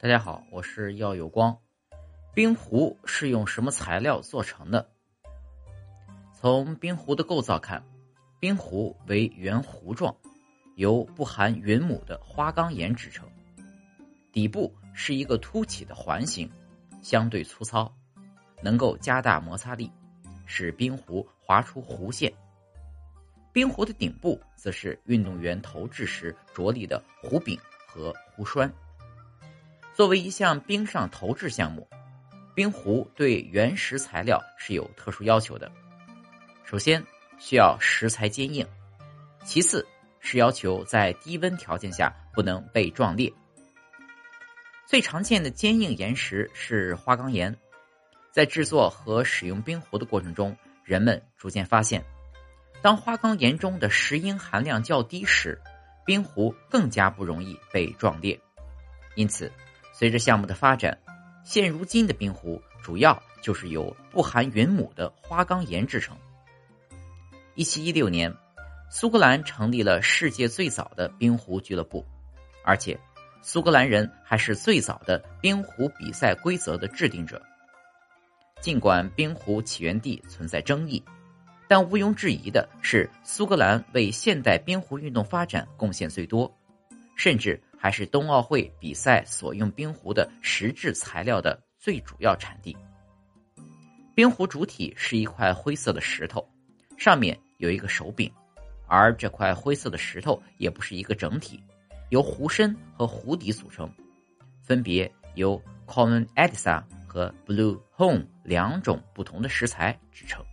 大家好，我是耀有光。冰壶是用什么材料做成的？从冰壶的构造看，冰壶为圆弧状，由不含云母的花岗岩制成，底部是一个凸起的环形，相对粗糙，能够加大摩擦力，使冰壶划出弧线。冰壶的顶部则是运动员投掷时着力的壶柄和壶栓。作为一项冰上投掷项目，冰壶对原石材料是有特殊要求的。首先需要石材坚硬，其次是要求在低温条件下不能被撞裂。最常见的坚硬岩石是花岗岩。在制作和使用冰壶的过程中，人们逐渐发现，当花岗岩中的石英含量较低时，冰壶更加不容易被撞裂。因此。随着项目的发展，现如今的冰壶主要就是由不含云母的花岗岩制成。一七一六年，苏格兰成立了世界最早的冰壶俱乐部，而且苏格兰人还是最早的冰壶比赛规则的制定者。尽管冰壶起源地存在争议，但毋庸置疑的是，苏格兰为现代冰壶运动发展贡献最多，甚至。还是冬奥会比赛所用冰壶的实质材料的最主要产地。冰壶主体是一块灰色的石头，上面有一个手柄，而这块灰色的石头也不是一个整体，由壶身和壶底组成，分别由 Common Edisa 和 Blue Home 两种不同的石材制成。